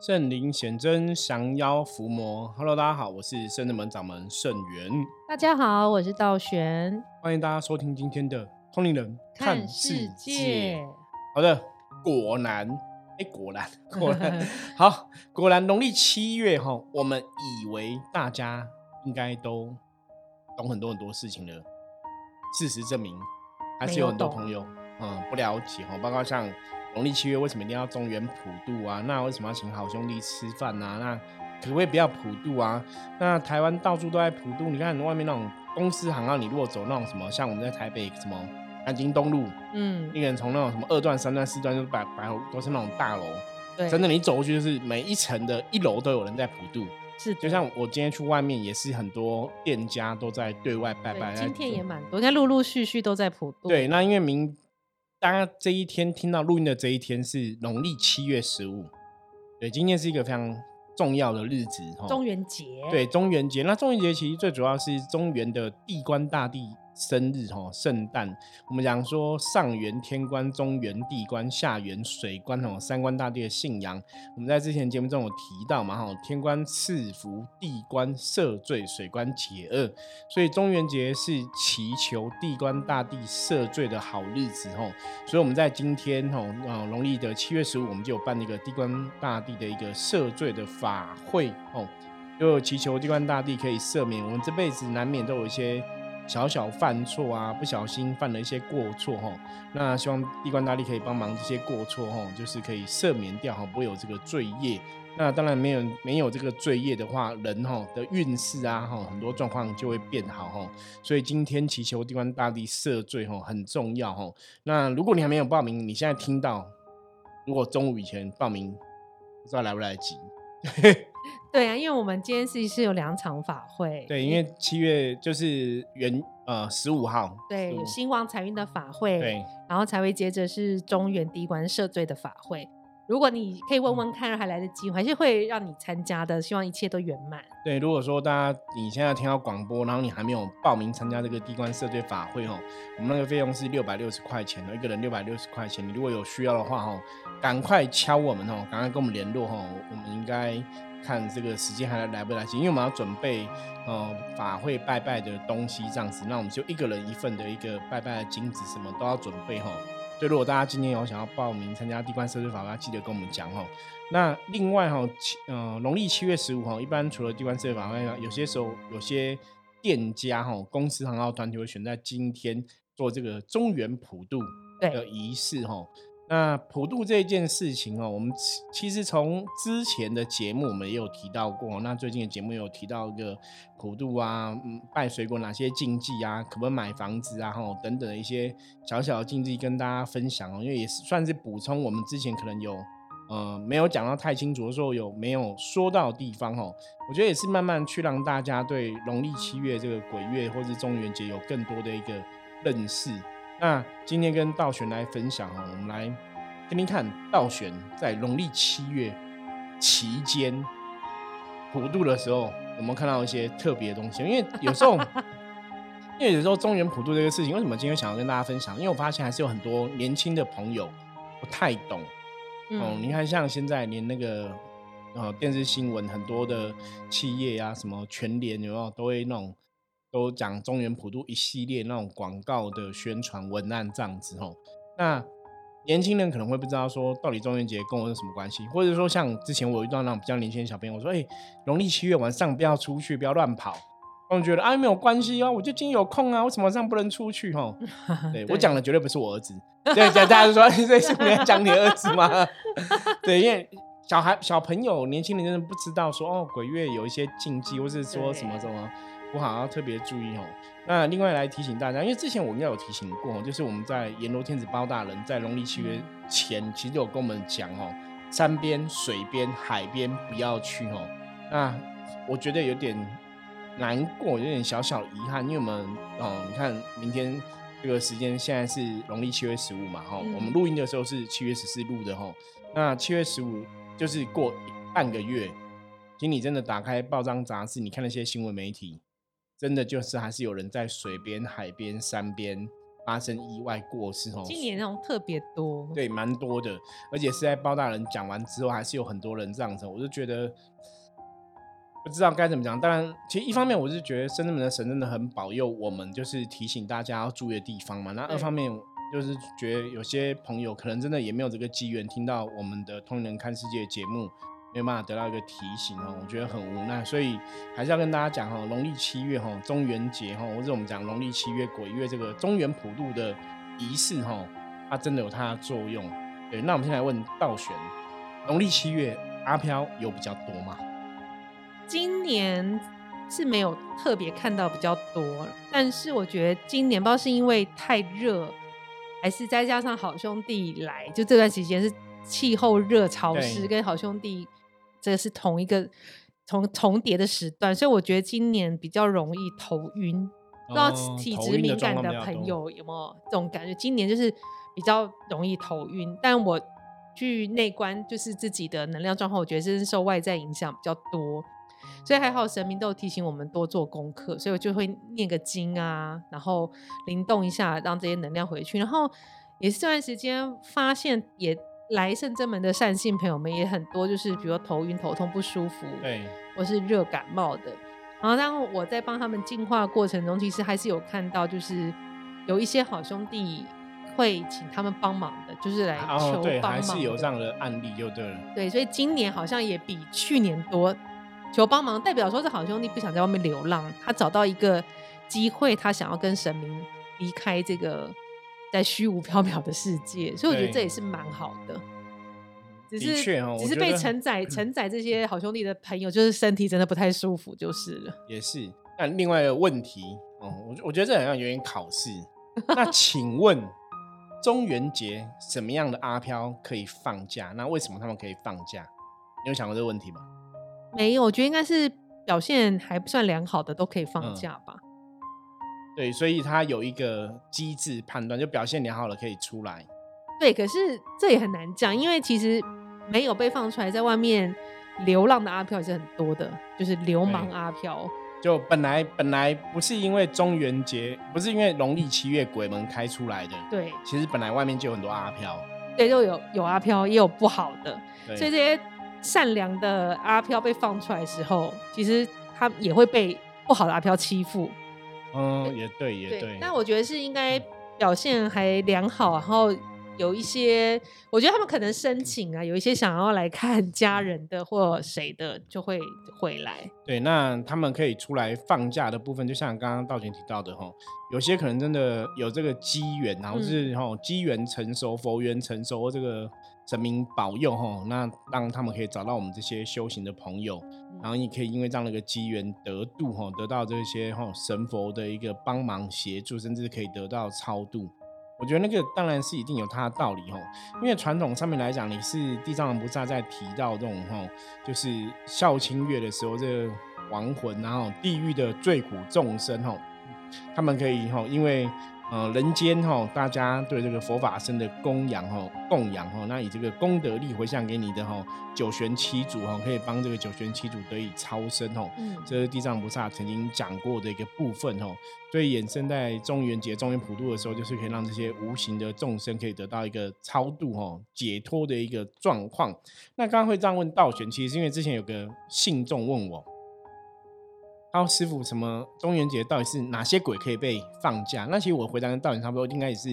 圣灵显真，降妖伏魔。Hello，大家好，我是圣人门掌门圣元。大家好，我是道玄。欢迎大家收听今天的通灵人看世界。好的，果然，哎，果然，果然，好，果然，农历七月哈，我们以为大家应该都懂很多很多事情了，事实证明，还是有很多朋友嗯不了解哈，包括像。农历七月为什么一定要中原普渡啊？那为什么要请好兄弟吃饭啊？那可不可以不要普渡啊？那台湾到处都在普渡，你看外面那种公司行号，你如果走那种什么，像我们在台北什么南京东路，嗯，一个人从那种什么二段、三段、四段，就摆摆都是那种大楼，对，真的你走过去就是每一层的一楼都有人在普渡，是，就像我今天去外面也是很多店家都在对外拜拜，今天也蛮多，应该陆陆续续都在普渡，对，那因为明。大家这一天听到录音的这一天是农历七月十五，对，今天是一个非常重要的日子，中元节。对，中元节。那中元节其实最主要是中原的地官大帝。生日哈，圣诞，我们讲说上元天官，中元地官，下元水官哦，三官大帝的信仰。我们在之前节目中有提到嘛哈，天官赐福，地官赦罪，水官解厄，所以中元节是祈求地官大帝赦罪的好日子哦。所以我们在今天哈，啊，农历的七月十五，我们就有办那个地官大帝的一个赦罪的法会哦，就祈求地官大帝可以赦免我们这辈子难免都有一些。小小犯错啊，不小心犯了一些过错哈，那希望地官大帝可以帮忙这些过错哈，就是可以赦免掉哈，不会有这个罪业。那当然没有没有这个罪业的话，人哈的运势啊哈，很多状况就会变好哈。所以今天祈求地官大帝赦罪哈，很重要哈。那如果你还没有报名，你现在听到，如果中午以前报名，不知道来不来得及。对啊，因为我们今天是是有两场法会。对，因为七月就是元呃十五号，对，兴旺财运的法会。对，然后才会接着是中原地官赦罪的法会。如果你可以问问看，还来得及，还是会让你参加的。希望一切都圆满。对，如果说大家你现在听到广播，然后你还没有报名参加这个地官赦罪法会哦，我们那个费用是六百六十块钱哦，一个人六百六十块钱。你如果有需要的话哦，赶快敲我们哦，赶快跟我们联络哦，我们应该。看这个时间还来不来及，因为我们要准备呃法会拜拜的东西这样子，那我们就一个人一份的一个拜拜的金子，什么都要准备哈。所以如果大家今天有想要报名参加地官设置法会，记得跟我们讲哈。那另外哈，七呃农历七月十五哈，一般除了地官设置法会，有些时候有些店家哈，公司行号团体会选在今天做这个中原普渡的仪式哈。那普渡这件事情哦，我们其实从之前的节目我们也有提到过。那最近的节目有提到一个普渡啊，嗯，拜水果哪些禁忌啊，可不可以买房子啊，吼等等的一些小小的禁忌跟大家分享哦。因为也是算是补充我们之前可能有呃没有讲到太清楚的时候有没有说到的地方哦。我觉得也是慢慢去让大家对农历七月这个鬼月或是中元节有更多的一个认识。那今天跟道玄来分享哈，我们来听听看道玄在农历七月期间普渡的时候，有没有看到一些特别的东西？因为有时候，因为有时候中原普渡这个事情，为什么今天想要跟大家分享？因为我发现还是有很多年轻的朋友不太懂。哦，你看像现在连那个呃电视新闻很多的企业啊，什么全联有没有都会那种。都讲中原普渡一系列那种广告的宣传文案这样子吼，那年轻人可能会不知道说到底中元节跟我有什么关系，或者说像之前我有一段那种比较年轻的小朋友，我说哎，农历七月晚上不要出去，不要乱跑，他们觉得啊没有关系啊，我就今天有空啊，为什么晚上不能出去吼？对我讲的绝对不是我儿子，对，大家就说这是你在讲你儿子吗？对，因为小孩小朋友年轻人真的不知道说哦鬼月有一些禁忌，或是说什么什么。我好要特别注意哦。那另外来提醒大家，因为之前我应该有提醒过，就是我们在阎罗天子包大人在农历七月前，其实有跟我们讲哦，山边、水边、海边不要去哦。那我觉得有点难过，有点小小遗憾，因为我们哦，你看明天这个时间现在是农历七月十五嘛，哈，我们录音的时候是七月十四录的哈。那七月十五就是过半个月，请你真的打开报章杂志，你看那些新闻媒体。真的就是还是有人在水边、海边、山边发生意外过世哦。今年那种特别多，对，蛮多的，而且是在包大人讲完之后，还是有很多人这样子，我就觉得不知道该怎么讲。当然，其实一方面我是觉得深圳门的神真的很保佑我们，就是提醒大家要注意的地方嘛。那二方面就是觉得有些朋友可能真的也没有这个机缘听到我们的《通人看世界》节目。没有办法得到一个提醒哦，我觉得很无奈，所以还是要跟大家讲哈，农历七月哈，中元节哈，或者我们讲农历七月鬼月这个中元普渡的仪式哈，它真的有它的作用。对，那我们先来问道玄，农历七月阿飘有比较多吗？今年是没有特别看到比较多，但是我觉得今年不知道是因为太热，还是再加上好兄弟来，就这段时间是气候热潮湿，跟好兄弟。这个是同一个重重叠的时段，所以我觉得今年比较容易头晕。不知道体质敏感的朋友有没有这种感觉？今年就是比较容易头晕，但我去内观，就是自己的能量状况，我觉得是受外在影响比较多。所以还好，神明都有提醒我们多做功课，所以我就会念个经啊，然后灵动一下，让这些能量回去。然后也是这段时间发现也。来圣真门的善信朋友们也很多，就是比如说头晕、头痛不舒服，对，或是热感冒的。然后当我在帮他们净化过程中，其实还是有看到，就是有一些好兄弟会请他们帮忙的，就是来求帮忙。还是有这样的案例，就对了。对，所以今年好像也比去年多求帮忙，代表说这好兄弟不想在外面流浪，他找到一个机会，他想要跟神明离开这个。在虚无缥缈的世界，所以我觉得这也是蛮好的。只是只是被承载 承载这些好兄弟的朋友，就是身体真的不太舒服，就是了。也是。那另外一个问题哦，我我觉得这好像有点考试。那请问 中元节什么样的阿飘可以放假？那为什么他们可以放假？你有想过这个问题吗？没有，我觉得应该是表现还不算良好的都可以放假吧。对，所以他有一个机制判断，就表现良好了可以出来。对，可是这也很难讲，因为其实没有被放出来，在外面流浪的阿飘也是很多的，就是流氓阿飘。就本来本来不是因为中元节，不是因为农历七月鬼门开出来的。对，其实本来外面就有很多阿飘。对，就有有阿飘，也有不好的。所以这些善良的阿飘被放出来的时候，其实他也会被不好的阿飘欺负。嗯，也对，也对。但我觉得是应该表现还良好，然后有一些，我觉得他们可能申请啊，有一些想要来看家人的或谁的，就会回来。对，那他们可以出来放假的部分，就像刚刚道君提到的哈，有些可能真的有这个机缘，然后是哈机缘成熟、佛缘成熟，这个。神明保佑哈，那让他们可以找到我们这些修行的朋友，然后你可以因为这样的一个机缘得度哈，得到这些哈神佛的一个帮忙协助，甚至可以得到超度。我觉得那个当然是一定有它的道理哈，因为传统上面来讲，你是地藏王菩萨在提到这种哈，就是孝亲月的时候，这个亡魂然后地狱的罪苦众生哈，他们可以哈，因为。呃，人间哈，大家对这个佛法僧的供养哈，供养哈，那以这个功德力回向给你的哈，九玄七祖哈，可以帮这个九玄七祖得以超生哈，这是地藏菩萨曾经讲过的一个部分哈，所以衍生在中元节、中元普渡的时候，就是可以让这些无形的众生可以得到一个超度哈、解脱的一个状况。那刚刚会这样问道玄，其实是因为之前有个信众问我。然后师傅，什么中元节到底是哪些鬼可以被放假？那其实我回答跟道理差不多，应该也是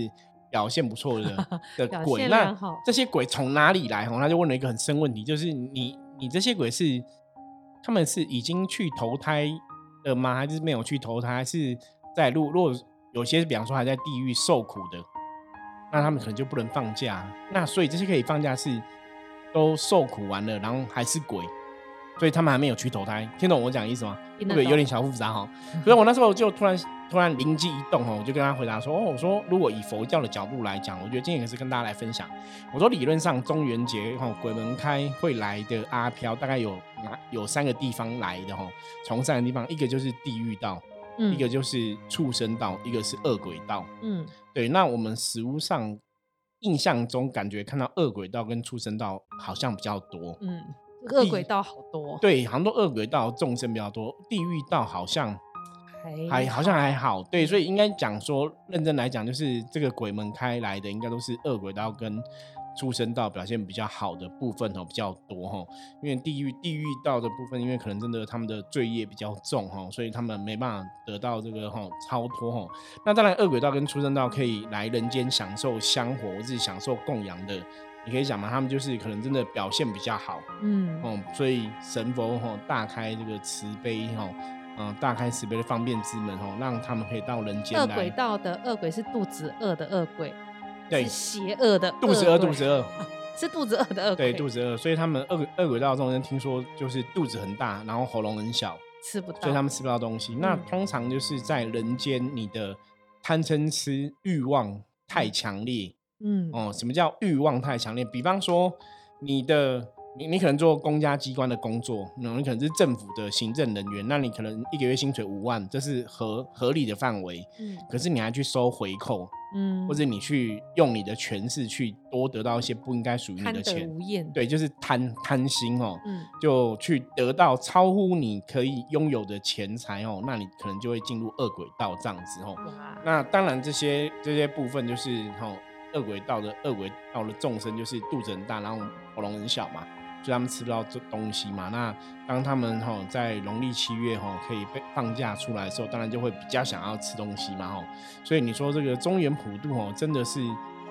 表现不错的 的鬼。那这些鬼从哪里来？哈，他就问了一个很深问题，就是你你这些鬼是他们是已经去投胎的吗？还是没有去投胎？是在路如果有些比方说还在地狱受苦的，那他们可能就不能放假。那所以这些可以放假是都受苦完了，然后还是鬼。所以他们还没有去投胎，听懂我讲意思吗？对，有点小复杂哈。所以我那时候就突然突然灵机一动哈，我就跟他回答说：哦，我说如果以佛教的角度来讲，我觉得今天也是跟大家来分享。我说理论上中元节哈，鬼门开会来的阿飘大概有哪有三个地方来的哈，从三个地方，一个就是地狱道，一个就是畜生道，一个是恶鬼道。嗯，对。那我们实物上印象中感觉看到恶鬼道跟畜生道好像比较多。嗯。恶鬼道好多，对，好多恶鬼道众生比较多，地狱道好像还还好像还好，对，所以应该讲说，认真来讲，就是这个鬼门开来的，应该都是恶鬼道跟出生道表现比较好的部分哦，比较多哈。因为地狱地狱道的部分，因为可能真的他们的罪业比较重哈，所以他们没办法得到这个哈超脱哈。那当然，恶鬼道跟出生道可以来人间享受香火或是享受供养的，你可以讲嘛，他们就是可能真的表现比较好，嗯哦，所以神佛哈大开这个慈悲哈。嗯，大开慈悲的方便之门哦，让他们可以到人间恶来。鬼道的恶鬼是肚子饿的恶鬼，对是邪恶的肚子饿，肚子饿，是肚子饿的恶鬼，对，肚子饿，所以他们恶恶鬼道这种人听说就是肚子很大，然后喉咙很小，吃不到，所以他们吃不到东西。那嗯通常就是在人间，你的贪嗔痴欲望太强烈嗯哦。什么叫欲望太强烈？比方说你的。你你可能做公家机关的工作，那你可能是政府的行政人员，那你可能一个月薪水五万，这是合合理的范围。嗯可是你还去收回扣，嗯，或者你去用你的权势去多得到一些不应该属于你的钱，无厌，，对，就是贪贪心哦，嗯就去得到超乎你可以拥有的钱财哦，那你可能就会进入恶鬼道这样子哦。哇，那当然这些这些部分就是哦，恶鬼道的恶鬼道的众生就是肚子很大，然后喉咙很小嘛。所以他们吃不到这东西嘛。那当他们哈、在农历七月哈、可以被放假出来的时候，当然就会比较想要吃东西嘛哈、所以你说这个中原普渡哦，真的是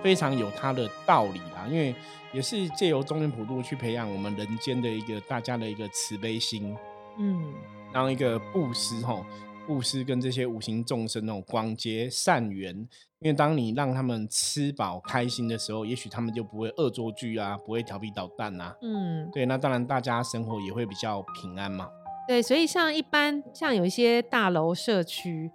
非常有它的道理啦，因为也是借由中原普渡去培养我们人间的一个大家的一个慈悲心，嗯然后一个布施哈，布施跟这些五行众生那种广结善缘。因为当你让他们吃饱开心的时候，也许他们就不会恶作剧啊，不会调皮捣蛋啊。嗯，对，那当然大家生活也会比较平安嘛。对，所以像一般像有一些大楼社区，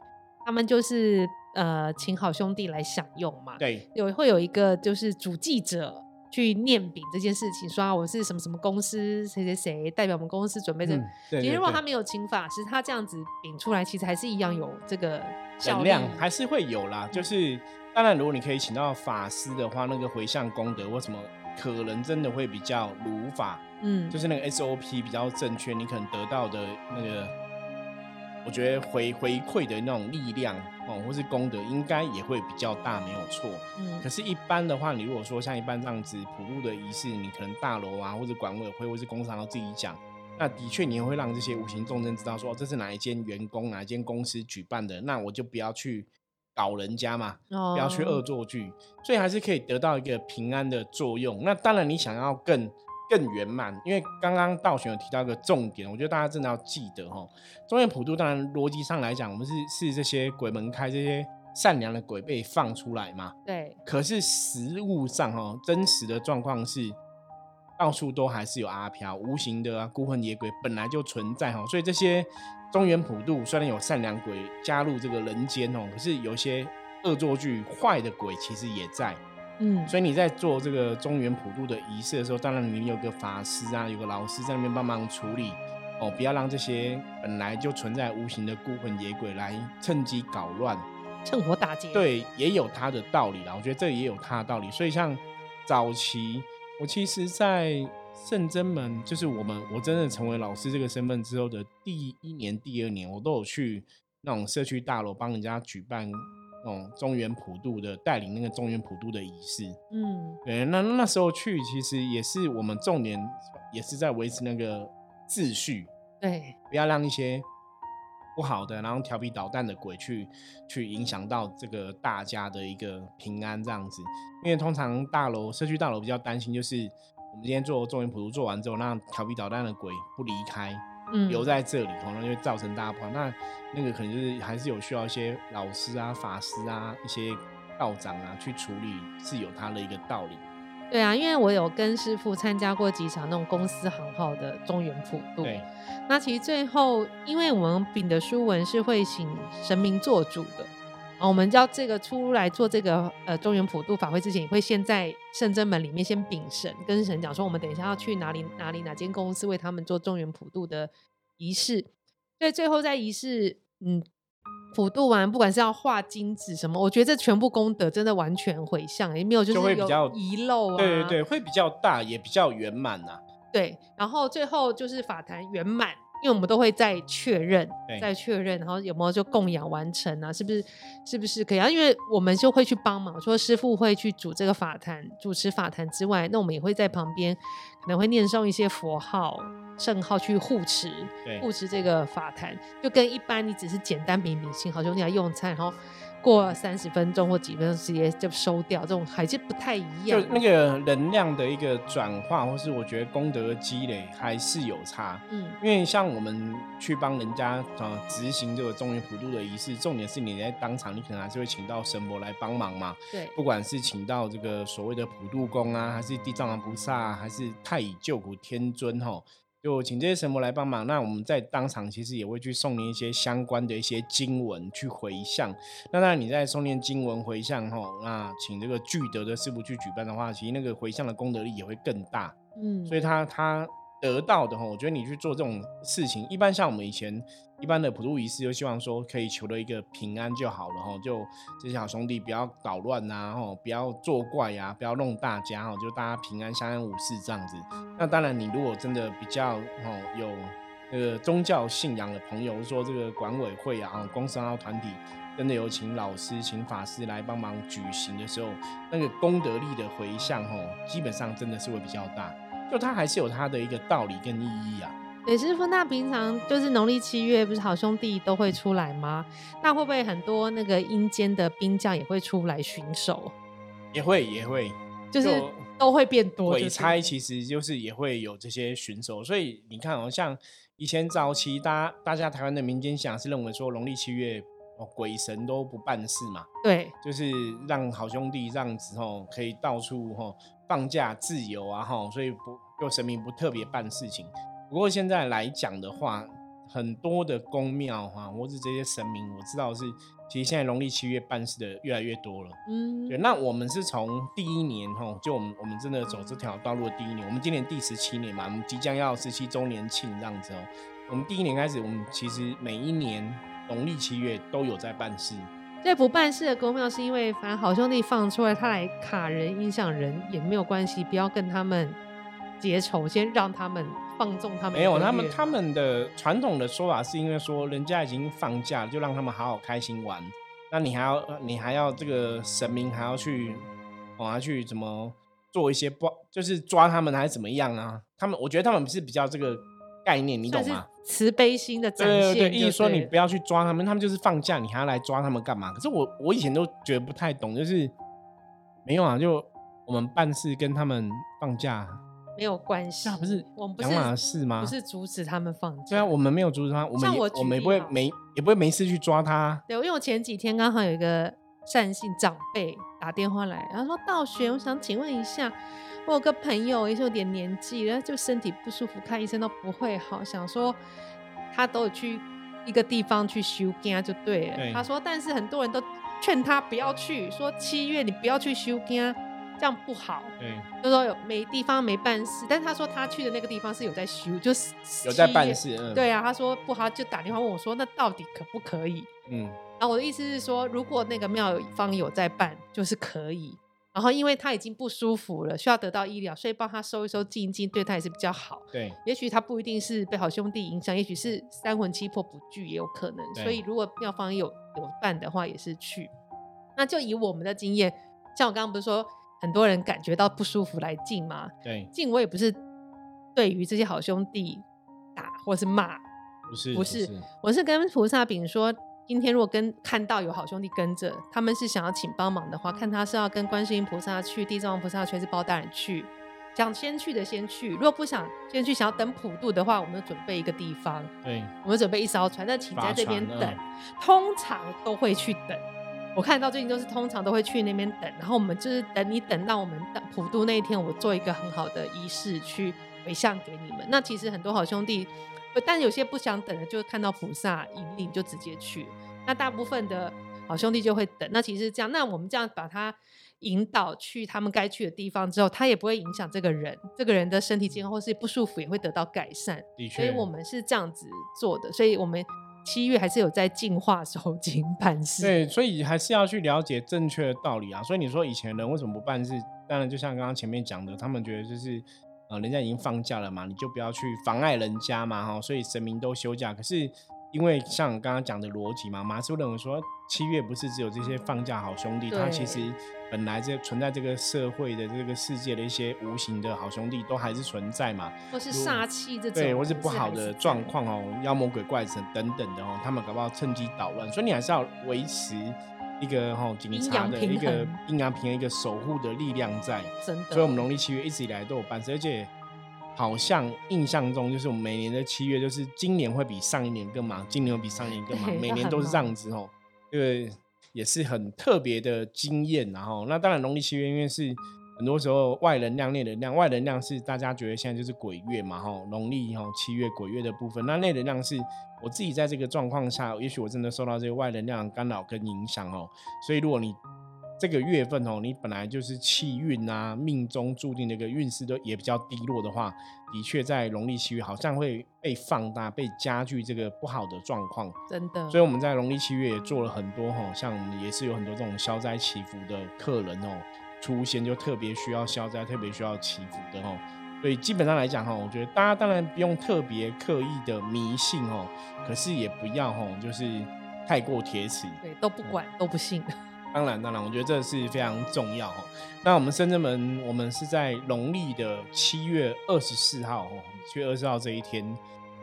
他们就是呃请好兄弟来享用嘛，对，有会有一个就是主记者去念饼这件事情，说啊我是什么什么公司谁谁谁代表我们公司准备的嗯，对其实如果他没有请法师，他这样子饼出来，其实还是一样有这个效力能量还是会有啦。就是当然，如果你可以请到法师的话，那个回向功德或什么，可能真的会比较如法，嗯，就是那个 SOP 比较正确，你可能得到的那个，我觉得回回馈的那种力量哦，或是功德，应该也会比较大，没有错。嗯可是，一般的话，你如果说像一般这样子普渡的仪式，你可能大楼啊，或者管委会，或是工商要自己讲，那的确你也会让这些无形众生知道说，哦这是哪一间员工、哪一间公司举办的，那我就不要去搞人家嘛，哦不要去恶作剧，所以还是可以得到一个平安的作用。那当然，你想要更更圆满，因为刚刚道玄有提到一个重点，我觉得大家真的要记得哈。中原普渡当然逻辑上来讲，我们是是这些鬼门开，这些善良的鬼被放出来嘛。对，可是实物上哈，真实的状况是。到处都还是有阿飘，无形的啊，孤魂野鬼本来就存在哈，所以这些中原普渡虽然有善良鬼加入这个人间哦，可是有些恶作剧坏的鬼其实也在，嗯所以你在做这个中原普渡的仪式的时候，当然你有个法师啊，有个老师在那边帮忙处理哦，不要让这些本来就存在无形的孤魂野鬼来趁机搞乱。趁火打劫，，对，也有它的道理啦。我觉得这也有它的道理。所以像早期，我其实，在圣真门，就是我们我真的成为老师这个身份之后的第一年、第二年，我都有去那种社区大楼帮人家举办那种中原普渡的，带领那个中原普渡的仪式。嗯对，那那时候去，其实也是我们重点，也是在维持那个秩序。对，不要让一些不好的，然后调皮捣蛋的鬼去去影响到这个大家的一个平安这样子。因为通常大楼社区大楼比较担心，就是我们今天做中原普渡做完之后，让调皮捣蛋的鬼不离开，嗯留在这里，可能就会造成大家不好。那那个可能就是还是有需要一些老师啊、法师啊、一些道长啊去处理，是有他的一个道理。对啊，因为我有跟师傅参加过几场那种公司行号的中原普渡，对，那其实最后，因为我们丙的书文是会请神明做主的，啊，我们要这个出来做这个呃中原普渡法会之前，也会先在圣真门里面先禀神，跟神讲说，我们等一下要去哪里哪里哪间公司为他们做中原普渡的仪式，所以最后在仪式嗯普渡完，不管是要画金纸什么，我觉得这全部功德真的完全回向，也没有就是有遗漏啊，对对对，会比较大，也比较圆满呐、对，然后最后就是法坛圆满，因为我们都会再确认对，再确认，然后有没有就供养完成啊？是不是是不是可以啊？因为我们就会去帮忙，除了师傅会去主这个法坛、主持法坛之外，那我们也会在旁边可能会念诵一些佛号、圣号去护持，对护持这个法坛，就跟一般你只是简单比比心好兄弟来用餐，然后过三十分钟或几分钟直接就收掉，这种还是不太一样。就那个能量的一个转化，或是我觉得功德的积累还是有差。嗯因为像我们去帮人家啊执行这个中元普渡的仪式，重点是你在当场，你可能还是会请到神佛来帮忙嘛。对不管是请到这个所谓的普渡公啊，还是地藏王菩萨、啊，还是太乙救苦天尊吼，就请这些神佛来帮忙。那我们在当场其实也会去诵念一些相关的一些经文去回向。那当然你在诵念经文回向吼，那请这个具德的师傅去举办的话，其实那个回向的功德力也会更大。嗯，所以他他得到的哈，我觉得你去做这种事情，一般像我们以前一般的普渡仪式，就希望说可以求得一个平安就好了哈，就这些好兄弟不要捣乱呐，吼，不要作怪呀、不要弄大家哈，就大家平安相安无事这样子。那当然，你如果真的比较哦有那个宗教信仰的朋友，说这个管委会啊、公司啊团体。真的有请老师、请法师来帮忙举行的时候，那个功德力的回向，吼，基本上真的是会比较大。就它还是有它的一个道理跟意义啊。对，师傅，那平常就是农历七月，不是好兄弟都会出来吗？那会不会很多那个阴间的兵将也会出来巡守？也会也会，就是都会变多。鬼差其实就是也会有这些巡守，所以你看哦，像以前早期大家大家台湾的民间想是认为说农历七月哦鬼神都不办事嘛，对，就是让好兄弟这样子哦可以到处哦放假自由啊吼，所以不就神明不特别办事情。不过现在来讲的话，很多的宫庙哈，或是这些神明，我知道是其实现在农历七月办事的越来越多了。嗯对，，那我们是从第一年哈，就我们我们真的走这条道路的第一年，我们今年第十七年嘛，我们即将要十七周年庆这样子哦。我们第一年开始，我们其实每一年农历七月都有在办事。这不办事的公庙是因为，反正好兄弟放出来，他来卡人、影响人也没有关系，不要跟他们结仇，先让他们放纵他们。没有，他们他们的传统的说法是因为说人家已经放假了，就让他们好好开心玩。那你还要你还要这个神明还要去，哦，还要去怎么做一些不就是抓他们还是怎么样啊？他们我觉得他们是比较这个概念，你懂吗？慈悲心的展现。对对对，意思说你不要去抓他们，他们就是放假，你还要来抓他们干嘛？可是我我以前都觉得不太懂，就是没有啊，就我们办事跟他们放假，没有关系，那不是我们不两码是事吗？不是阻止他们放假。对啊，我们没有阻止他，我们我我们也不会没也不会没事去抓他。对，因为我前几天刚好有一个善信长辈打电话来，然后说道玄，我想请问一下，我有个朋友也是有点年纪了，就身体不舒服，看医生都不会好，想说他都有去一个地方去修肝就对了。对他说，但是很多人都劝他不要去，说七月你不要去修肝，这样不好。对，就说有没地方没办事，但是他说他去的那个地方是有在修，就是有在。办事。嗯，对啊，他说不好，就打电话问我说，那到底可不可以？嗯，然后我的意思是说，如果那个庙方有在办，就是可以。然后因为他已经不舒服了，需要得到医疗，所以帮他收一收、静一静，对他也是比较好。对，也许他不一定是被好兄弟影响，也许是三魂七魄不聚也有可能。所以如果庙方有有办的话，也是去。那就以我们的经验，像我刚刚不是说很多人感觉到不舒服来进吗？对，进我也不是对于这些好兄弟打或是骂，不是不是我是跟菩萨禀说，今天如果跟看到有好兄弟跟着，他们是想要请帮忙的话，看他是要跟观世音菩萨去、地藏王菩萨去，还是包大人去。想先去的先去，如果不想先去，想要等普渡的话，我们就准备一个地方，对，我们准备一艘船，那请在这边等。通常都会去等，我看到最近都是通常都会去那边等，然后我们就是等你等到我们等普渡那一天，我做一个很好的仪式去回向给你们。那其实很多好兄弟，呃但有些不想等的，就看到菩萨引领就直接去。那大部分的好兄弟就会等。那其实这样，那我们这样把他引导去他们该去的地方之后，他也不会影响这个人，这个人的身体健康或是不舒服也会得到改善。的确，所以我们是这样子做的，所以我们七月还是有在净化收金 办事。对，所以还是要去了解正确的道理啊。所以你说以前人为什么不办事？当然，就像刚刚前面讲的，他们觉得就是呃，人家已经放假了嘛，你就不要去妨碍人家嘛，哈，所以神明都休假。可是因为像刚刚讲的逻辑嘛，马师傅认为说，七月不是只有这些放假好兄弟，他其实本来这存在这个社会的这个世界的一些无形的好兄弟都还是存在嘛，或是煞气这种，对，或是不好的状况哦，妖魔鬼怪神等等的哦，他们搞不好趁机捣乱，所以你还是要维持一个哈警察的一个衡阴阳平衡一个守护的力量在。真的。所以，我们农历七月一直以来都有办事，而且好像印象中就是我们每年的七月，就是今年会比上一年更忙，今年会比上一年更忙，每年都是这样子哦。这个也是很特别的经验，然后那当然农历七月因为是很多时候外能量、内能量，外能量是大家觉得现在就是鬼月嘛，哈，农历哈七月鬼月的部分，那内能量是我自己在这个状况下，也许我真的受到这个外能量干扰跟影响哦，所以如果你这个月份哦，你本来就是气运啊，命中注定的一个运势都也比较低落的话，的确在农历七月好像会被放大、被加剧这个不好的状况。真的，所以我们在农历七月也做了很多哈，像我们也是有很多这种消灾祈福的客人哦出现，就特别需要消灾、特别需要祈福的哦。所以基本上来讲哈，我觉得大家当然不用特别刻意的迷信哦，可是也不要哈，就是太过铁齿。对都不管都不信，当然，当然，我觉得这是非常重要哦。那我们深圳门，我们是在农历的七月二十四号哦，七月二十号这一天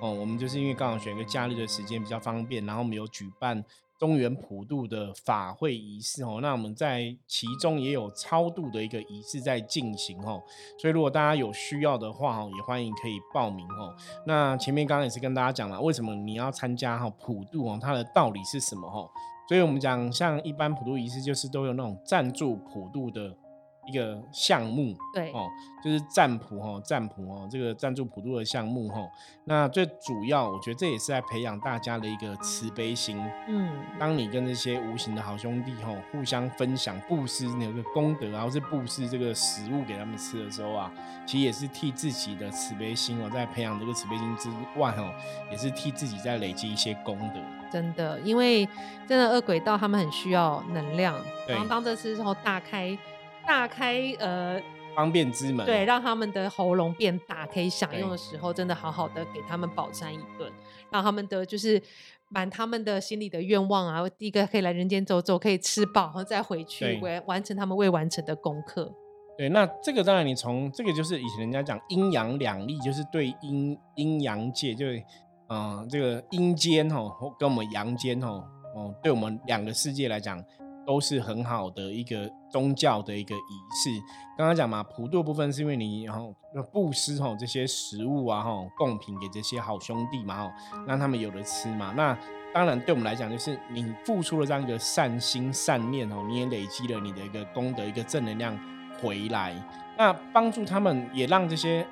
哦，我们就是因为刚好选一个假日的时间比较方便，然后我们有举办中原普渡的法会仪式哦。那我们在其中也有超度的一个仪式在进行哦，所以如果大家有需要的话哦，也欢迎可以报名哦。那前面刚刚也是跟大家讲了，为什么你要参加哈普渡哦，它的道理是什么哈？所以我们讲，像一般普渡仪式，就是都有那种赞助普渡的一个项目，对哦，就是占普哦，占普哦，这个赞助普渡的项目哦。那最主要，我觉得这也是在培养大家的一个慈悲心。嗯，当你跟这些无形的好兄弟哈互相分享布施那个功德然后是布施这个食物给他们吃的时候啊，其实也是替自己的慈悲心哦，在培养这个慈悲心之外哦，也是替自己在累积一些功德。真的，因为真的恶鬼道他们很需要能量，对然后当这时候大开大开呃，方便之门，对，让他们的喉咙变大，可以享用的对时候，真的好好的给他们饱餐一顿，让他们的就是满他们的心里的愿望啊。第一个可以来人间走走，可以吃饱，然后再回去完完成他们未完成的功课。对，那这个当然，你从这个就是以前人家讲阴阳两立，就是对阴阴阳界，就是嗯、呃这个阴间哦，跟我们阳间哦，哦，对我们两个世界来讲，都是很好的一个宗教的一个仪式。刚刚讲嘛，普渡部分是因为你然后布施哦这些食物啊吼贡品给这些好兄弟嘛吼，让他们有的吃嘛。那当然对我们来讲，就是你付出了这样一个善心善念哦，你也累积了你的一个功德，一个正能量回来。那帮助他们，也让这些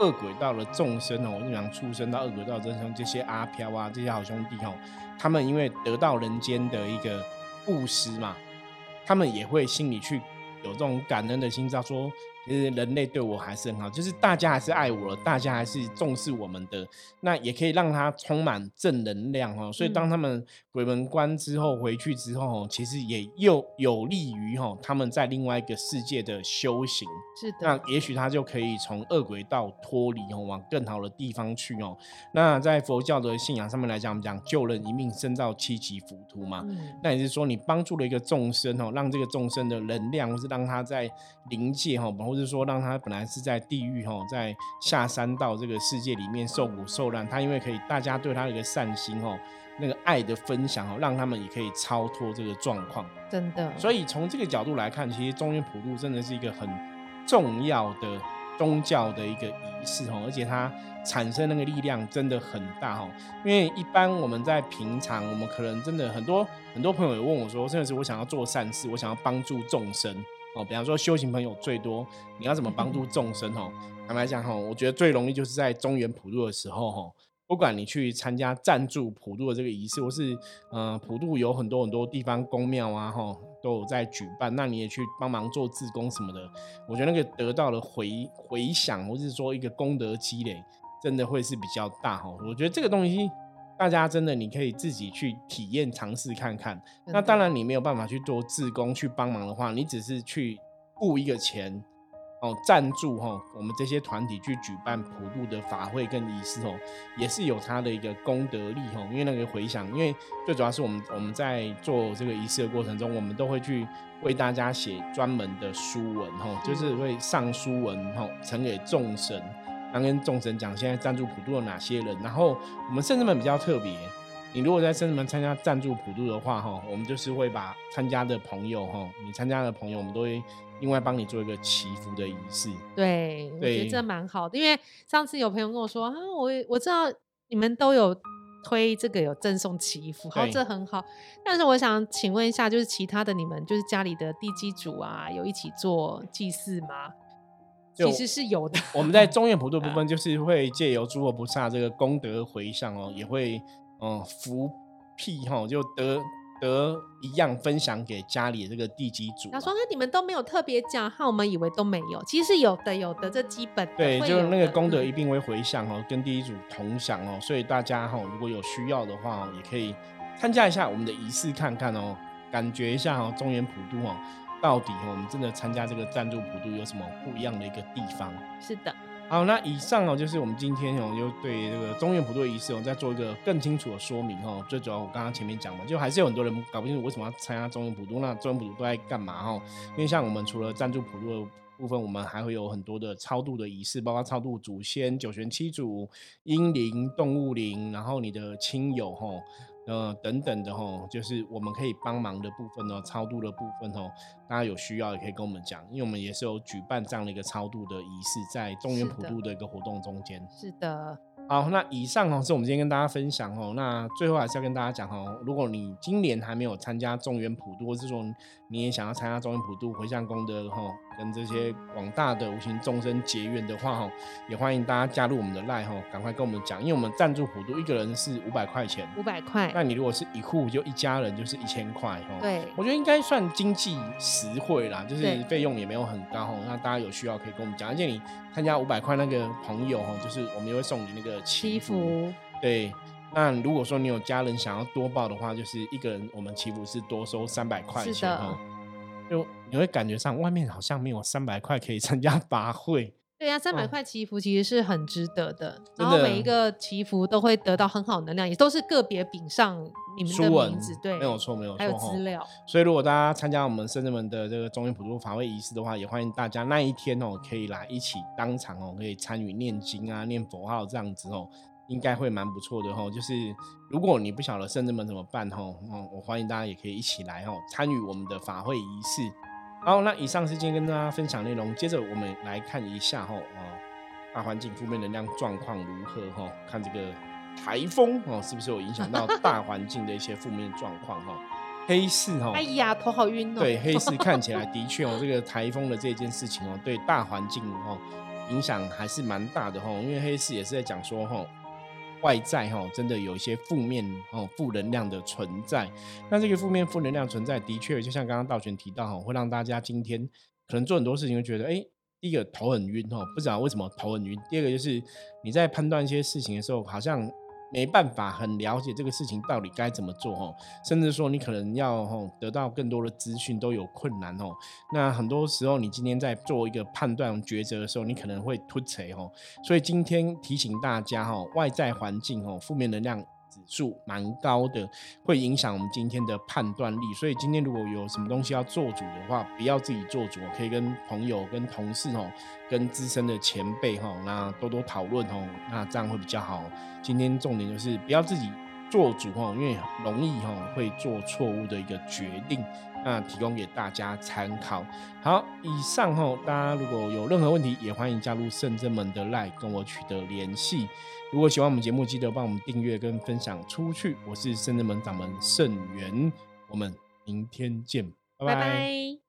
恶鬼道的众生哦，日常畜生到恶鬼道众生，这些阿飘啊，这些好兄弟哦，他们因为得到人间的一个布施嘛，他们也会心里去有这种感恩的心，知道说，其实人类对我还是很好，就是大家还是爱我了，大家还是重视我们的，那也可以让他充满正能量哦。所以当他们鬼门关之后回去之后哦，其实也又有利于哈他们在另外一个世界的修行。是的，那也许他就可以从恶鬼道脱离哦，往更好的地方去哦。那在佛教的信仰上面来讲，我们讲救人一命胜造七级浮屠嘛。嗯，那也是说，你帮助了一个众生哦，让这个众生的能量，或是让他在灵界哈，或者说让他本来是在地狱哈，在下山到这个世界里面受苦受难，他因为可以大家对他的一个善心哦，那个爱的分享哦，让他们也可以超脱这个状况。真的，所以从这个角度来看，其实中原普渡真的是一个很重要的宗教的一个仪式哦，而且它产生那个力量真的很大哦。因为一般我们在平常，我们可能真的很多很多朋友也问我说，真的是我想要做善事，我想要帮助众生哦。比方说修行朋友最多，你要怎么帮助众生哦？坦白讲哈，我觉得最容易就是在中原普渡的时候哈。不管你去参加赞助普渡的这个仪式，或是呃普渡有很多很多地方公庙啊，哈都有在举办，那你也去帮忙做自工什么的，我觉得那个得到的回回响，或是说一个功德积累，真的会是比较大哈。我觉得这个东西大家真的你可以自己去体验尝试看看。那当然你没有办法去做志工去帮忙的话，你只是去付一个钱。哦赞助哈我们这些团体去举办普渡的法会跟仪式哦，也是有它的一个功德力哈。因为那个回想，因为最主要是我们我们在做这个仪式的过程中，我们都会去为大家写专门的书文哈，就是会上书文哈，呈给众神，然后跟众神讲现在赞助普渡有哪些人，然后我们圣人们比较特别。你如果在圣人们参加赞助普渡的话，哈，我们就是会把参加的朋友，哈，你参加的朋友，我们都会另外帮你做一个祈福的仪式。对，我觉得这蛮好的，因为上次有朋友跟我说，啊，我我知道你们都有推这个有赠送祈福，好，这很好。但是我想请问一下，就是其他的你们，就是家里的地基主啊，有一起做祭祀吗？其实是有的。我们在中院普渡 部分，就是会借由诸佛菩萨这个功德回向哦，也会。嗯，福屁哈，就得得一样分享给家里这个地基主。他说：“那你们都没有特别讲，哈，我们以为都没有，其实有的，有的，这基本对，就是那个功德一定会回向哦，跟地基主同享哦。所以大家哈，如果有需要的话，也可以参加一下我们的仪式看看哦，感觉一下哦，中原普渡哦，到底我们真的参加这个赞助普渡有什么不一样的一个地方？是的。”好，那以上哦，就是我们今天哦，就对这个中原普渡仪式哦，再做一个更清楚的说明哦。最主要我刚刚前面讲嘛，就还是有很多人搞不清楚为什么要参加中原普渡，那中原普渡都在干嘛哈？因为像我们除了赞助普渡的部分，我们还会有很多的超度的仪式，包括超度祖先、九玄七祖、阴灵、动物灵，然后你的亲友哈。呃，等等的吼，就是我们可以帮忙的部分哦，超度的部分哦，大家有需要也可以跟我们讲，因为我们也是有举办这样的一个超度的仪式，在中原普渡的一个活动中间。是的。好，那以上哦是我们今天跟大家分享哦。那最后还是要跟大家讲哦，如果你今年还没有参加中原普渡，或是说你也想要参加中原普渡回向功德哈，跟这些广大的无形众生结缘的话哈，也欢迎大家加入我们的赖哈，赶快跟我们讲，因为我们赞助普渡一个人是五百块钱，五百块。那你如果是一户就一家人就是一千块哈。对，我觉得应该算经济实惠啦，就是费用也没有很高哈。那大家有需要可以跟我们讲，而且你参加五百块那个朋友哈，就是我们也会送你那个。祈福对，那如果说你有家人想要多报的话，就是一个人我们祈福是多收三百块钱哦。就你会感觉上外面好像没有三百块可以参加法会。对呀，三百块祈福其实是很值得的，然后每一个祈福都会得到很好能量，也都是个别饼上你们的名字，对，没有错，没有错，还有资料。所以如果大家参加我们圣人们的这个中原普渡法会仪式的话，也欢迎大家那一天哦，可以来一起当场哦，可以参与念经啊、念佛号这样子哦，应该会蛮不错的哈。就是如果你不晓得圣人们怎么办哈，嗯，我欢迎大家也可以一起来哈，参与我们的法会仪式。好，那以上是今天跟大家分享内容。接着我们来看一下哈啊，大环境负面能量状况如何哈？看这个台风哦，是不是有影响到 大环境的一些负面状况哈？黑市哈，哎呀，头好晕哦。对，黑市看起来的确哦，这个台风的这件事情哦，对大环境哦影响还是蛮大的哈。因为黑市也是在讲说哈。外在哈，真的有一些负面哦，负能量的存在。那这个负面负能量存在，的确就像刚刚道全提到哈，会让大家今天可能做很多事情，会觉得哎，第一个头很晕哦，不知道为什么头很晕。第二个就是你在判断一些事情的时候，好像。没办法很了解这个事情到底该怎么做哦，甚至说你可能要哦得到更多的资讯都有困难哦。那很多时候你今天在做一个判断抉择的时候，你可能会突锤哦。所以今天提醒大家哦，外在环境哦，负面能量。数蛮高的，会影响我们今天的判断力。所以今天如果有什么东西要做主的话，不要自己做主，可以跟朋友、跟同事哦，跟资深的前辈哈，那多多讨论哦，那这样会比较好。今天重点就是不要自己做主哈，因为容易哈会做错误的一个决定。那提供给大家参考。好，以上哈，大家如果有任何问题，也欢迎加入圣真门的 Line 跟我取得联系。如果喜欢我们节目，记得帮我们订阅跟分享出去。我是圣真门掌门圣元，我们明天见，拜拜。